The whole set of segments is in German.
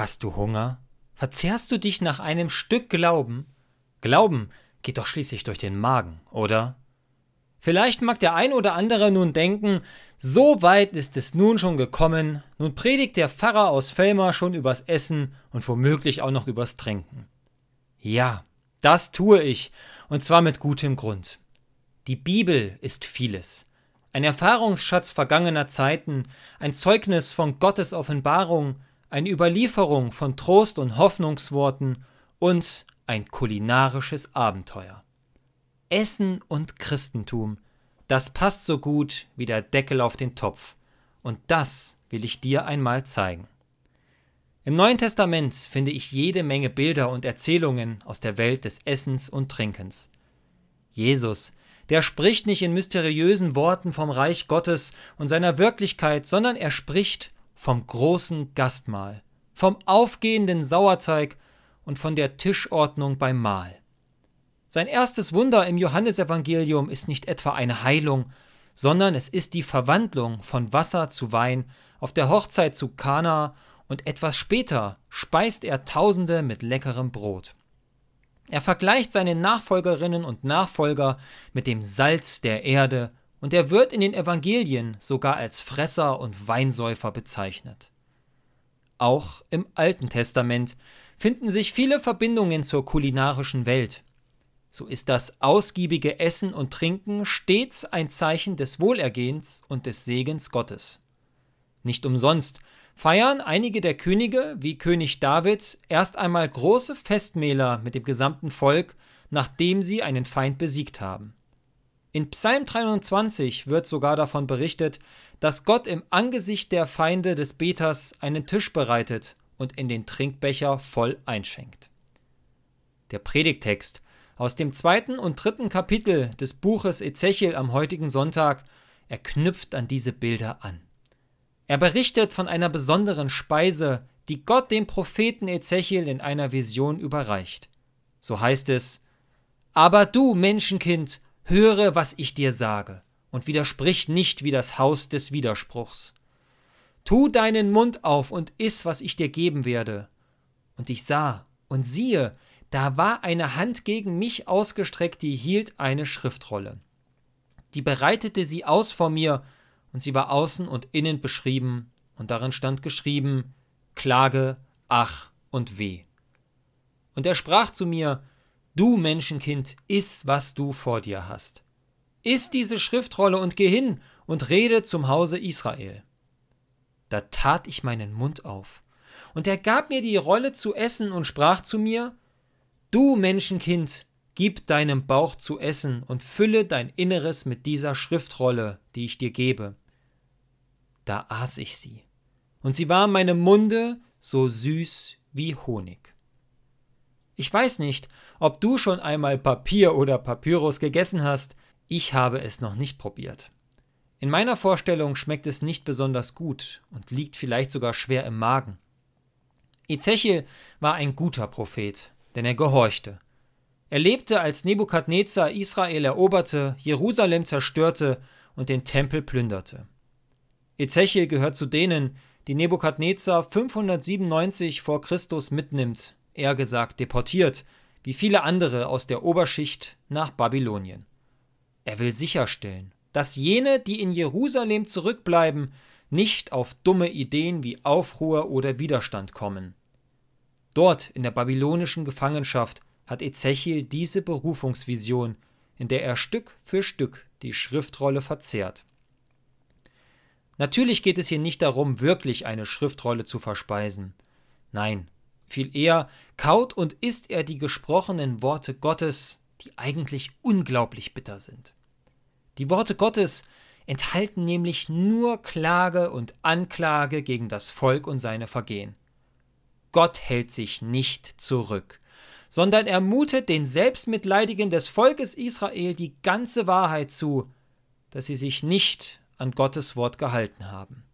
Hast du Hunger? Verzehrst du dich nach einem Stück Glauben? Glauben geht doch schließlich durch den Magen, oder? Vielleicht mag der ein oder andere nun denken, so weit ist es nun schon gekommen, nun predigt der Pfarrer aus Fellmar schon übers Essen und womöglich auch noch übers Trinken. Ja, das tue ich, und zwar mit gutem Grund. Die Bibel ist vieles. Ein Erfahrungsschatz vergangener Zeiten, ein Zeugnis von Gottes Offenbarung, eine Überlieferung von Trost und Hoffnungsworten und ein kulinarisches Abenteuer. Essen und Christentum, das passt so gut wie der Deckel auf den Topf, und das will ich dir einmal zeigen. Im Neuen Testament finde ich jede Menge Bilder und Erzählungen aus der Welt des Essens und Trinkens. Jesus, der spricht nicht in mysteriösen Worten vom Reich Gottes und seiner Wirklichkeit, sondern er spricht vom großen Gastmahl, vom aufgehenden Sauerteig und von der Tischordnung beim Mahl. Sein erstes Wunder im Johannesevangelium ist nicht etwa eine Heilung, sondern es ist die Verwandlung von Wasser zu Wein auf der Hochzeit zu Kana und etwas später speist er Tausende mit leckerem Brot. Er vergleicht seine Nachfolgerinnen und Nachfolger mit dem Salz der Erde und er wird in den Evangelien sogar als Fresser und Weinsäufer bezeichnet. Auch im Alten Testament finden sich viele Verbindungen zur kulinarischen Welt. So ist das ausgiebige Essen und Trinken stets ein Zeichen des Wohlergehens und des Segens Gottes. Nicht umsonst feiern einige der Könige, wie König David, erst einmal große Festmähler mit dem gesamten Volk, nachdem sie einen Feind besiegt haben. In Psalm 23 wird sogar davon berichtet, dass Gott im Angesicht der Feinde des Beters einen Tisch bereitet und in den Trinkbecher voll einschenkt. Der Predigtext aus dem zweiten und dritten Kapitel des Buches Ezechiel am heutigen Sonntag er knüpft an diese Bilder an. Er berichtet von einer besonderen Speise, die Gott dem Propheten Ezechiel in einer Vision überreicht. So heißt es: Aber du, Menschenkind, Höre, was ich dir sage, und widersprich nicht wie das Haus des Widerspruchs. Tu deinen Mund auf und iss, was ich dir geben werde. Und ich sah, und siehe, da war eine Hand gegen mich ausgestreckt, die hielt eine Schriftrolle. Die bereitete sie aus vor mir, und sie war außen und innen beschrieben, und darin stand geschrieben Klage, Ach und Weh. Und er sprach zu mir, Du Menschenkind, iss, was du vor dir hast. Iss diese Schriftrolle und geh hin und rede zum Hause Israel. Da tat ich meinen Mund auf, und er gab mir die Rolle zu essen und sprach zu mir, Du Menschenkind, gib deinem Bauch zu essen und fülle dein Inneres mit dieser Schriftrolle, die ich dir gebe. Da aß ich sie, und sie war meinem Munde so süß wie Honig. Ich weiß nicht, ob du schon einmal Papier oder Papyrus gegessen hast, ich habe es noch nicht probiert. In meiner Vorstellung schmeckt es nicht besonders gut und liegt vielleicht sogar schwer im Magen. Ezechiel war ein guter Prophet, denn er gehorchte. Er lebte, als Nebukadnezar Israel eroberte, Jerusalem zerstörte und den Tempel plünderte. Ezechiel gehört zu denen, die Nebukadnezar 597 vor Christus mitnimmt eher gesagt deportiert, wie viele andere aus der Oberschicht nach Babylonien. Er will sicherstellen, dass jene, die in Jerusalem zurückbleiben, nicht auf dumme Ideen wie Aufruhr oder Widerstand kommen. Dort in der babylonischen Gefangenschaft hat Ezechiel diese Berufungsvision, in der er Stück für Stück die Schriftrolle verzehrt. Natürlich geht es hier nicht darum, wirklich eine Schriftrolle zu verspeisen. Nein, viel eher kaut und isst er die gesprochenen Worte Gottes, die eigentlich unglaublich bitter sind. Die Worte Gottes enthalten nämlich nur Klage und Anklage gegen das Volk und seine Vergehen. Gott hält sich nicht zurück, sondern er mutet den Selbstmitleidigen des Volkes Israel die ganze Wahrheit zu, dass sie sich nicht an Gottes Wort gehalten haben.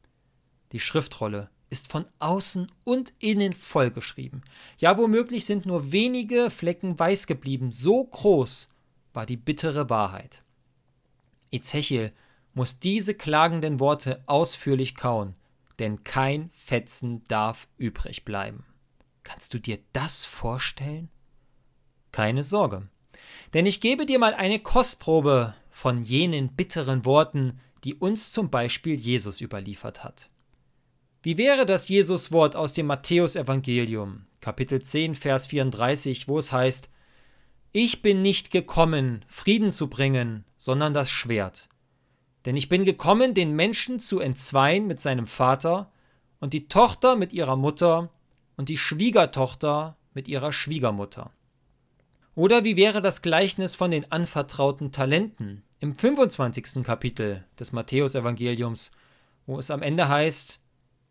Die Schriftrolle ist von außen und innen vollgeschrieben. Ja, womöglich sind nur wenige Flecken weiß geblieben. So groß war die bittere Wahrheit. Ezechiel muss diese klagenden Worte ausführlich kauen, denn kein Fetzen darf übrig bleiben. Kannst du dir das vorstellen? Keine Sorge, denn ich gebe dir mal eine Kostprobe von jenen bitteren Worten, die uns zum Beispiel Jesus überliefert hat. Wie wäre das Jesuswort aus dem Matthäusevangelium, Kapitel 10, Vers 34, wo es heißt: Ich bin nicht gekommen, Frieden zu bringen, sondern das Schwert. Denn ich bin gekommen, den Menschen zu entzweien mit seinem Vater und die Tochter mit ihrer Mutter und die Schwiegertochter mit ihrer Schwiegermutter. Oder wie wäre das Gleichnis von den anvertrauten Talenten im 25. Kapitel des Matthäusevangeliums, wo es am Ende heißt,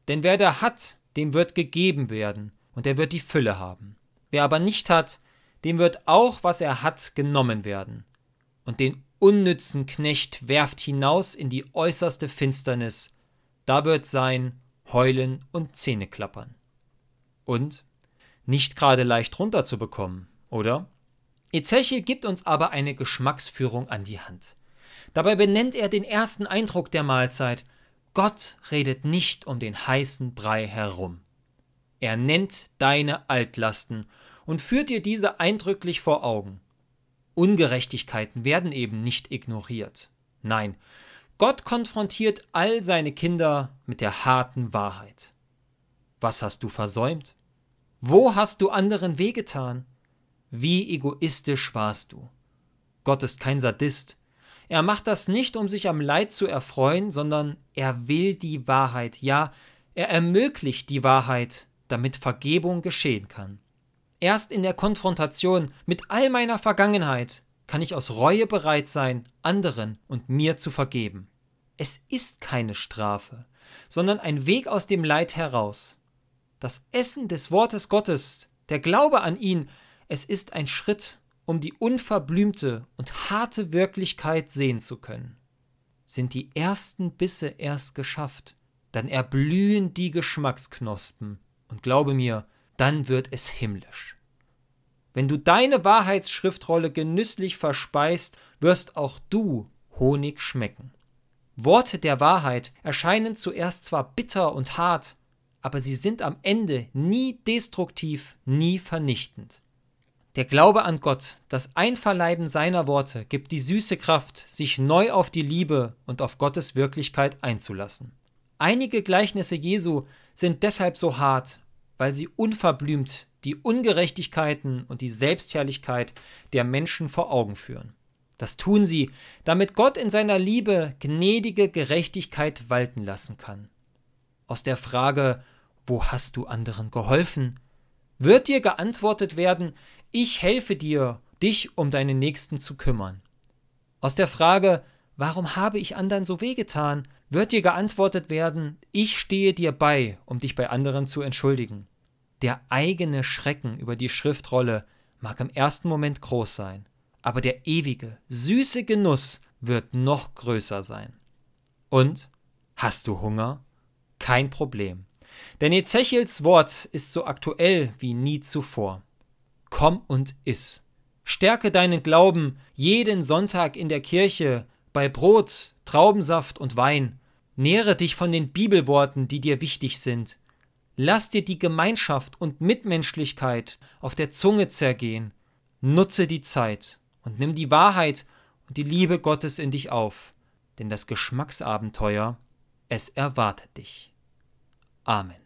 denn wer da hat, dem wird gegeben werden, und er wird die Fülle haben. Wer aber nicht hat, dem wird auch, was er hat, genommen werden. Und den unnützen Knecht werft hinaus in die äußerste Finsternis, da wird sein Heulen und Zähneklappern. Und nicht gerade leicht runterzubekommen, oder? Ezechiel gibt uns aber eine Geschmacksführung an die Hand. Dabei benennt er den ersten Eindruck der Mahlzeit. Gott redet nicht um den heißen Brei herum. Er nennt deine Altlasten und führt dir diese eindrücklich vor Augen. Ungerechtigkeiten werden eben nicht ignoriert. Nein, Gott konfrontiert all seine Kinder mit der harten Wahrheit. Was hast du versäumt? Wo hast du anderen wehgetan? Wie egoistisch warst du? Gott ist kein Sadist. Er macht das nicht, um sich am Leid zu erfreuen, sondern er will die Wahrheit, ja, er ermöglicht die Wahrheit, damit Vergebung geschehen kann. Erst in der Konfrontation mit all meiner Vergangenheit kann ich aus Reue bereit sein, anderen und mir zu vergeben. Es ist keine Strafe, sondern ein Weg aus dem Leid heraus. Das Essen des Wortes Gottes, der Glaube an ihn, es ist ein Schritt, um die unverblümte und harte Wirklichkeit sehen zu können. Sind die ersten Bisse erst geschafft, dann erblühen die Geschmacksknospen, und glaube mir, dann wird es himmlisch. Wenn du deine Wahrheitsschriftrolle genüsslich verspeist, wirst auch du Honig schmecken. Worte der Wahrheit erscheinen zuerst zwar bitter und hart, aber sie sind am Ende nie destruktiv, nie vernichtend. Der Glaube an Gott, das Einverleiben seiner Worte, gibt die süße Kraft, sich neu auf die Liebe und auf Gottes Wirklichkeit einzulassen. Einige Gleichnisse Jesu sind deshalb so hart, weil sie unverblümt die Ungerechtigkeiten und die Selbstherrlichkeit der Menschen vor Augen führen. Das tun sie, damit Gott in seiner Liebe gnädige Gerechtigkeit walten lassen kann. Aus der Frage, wo hast du anderen geholfen, wird dir geantwortet werden, ich helfe dir, dich um deinen Nächsten zu kümmern. Aus der Frage, warum habe ich anderen so wehgetan, wird dir geantwortet werden, ich stehe dir bei, um dich bei anderen zu entschuldigen. Der eigene Schrecken über die Schriftrolle mag im ersten Moment groß sein, aber der ewige, süße Genuss wird noch größer sein. Und? Hast du Hunger? Kein Problem. Denn Ezechiels Wort ist so aktuell wie nie zuvor komm und iss. Stärke deinen Glauben jeden Sonntag in der Kirche bei Brot, Traubensaft und Wein. Nähre dich von den Bibelworten, die dir wichtig sind. Lass dir die Gemeinschaft und Mitmenschlichkeit auf der Zunge zergehen. Nutze die Zeit und nimm die Wahrheit und die Liebe Gottes in dich auf, denn das Geschmacksabenteuer, es erwartet dich. Amen.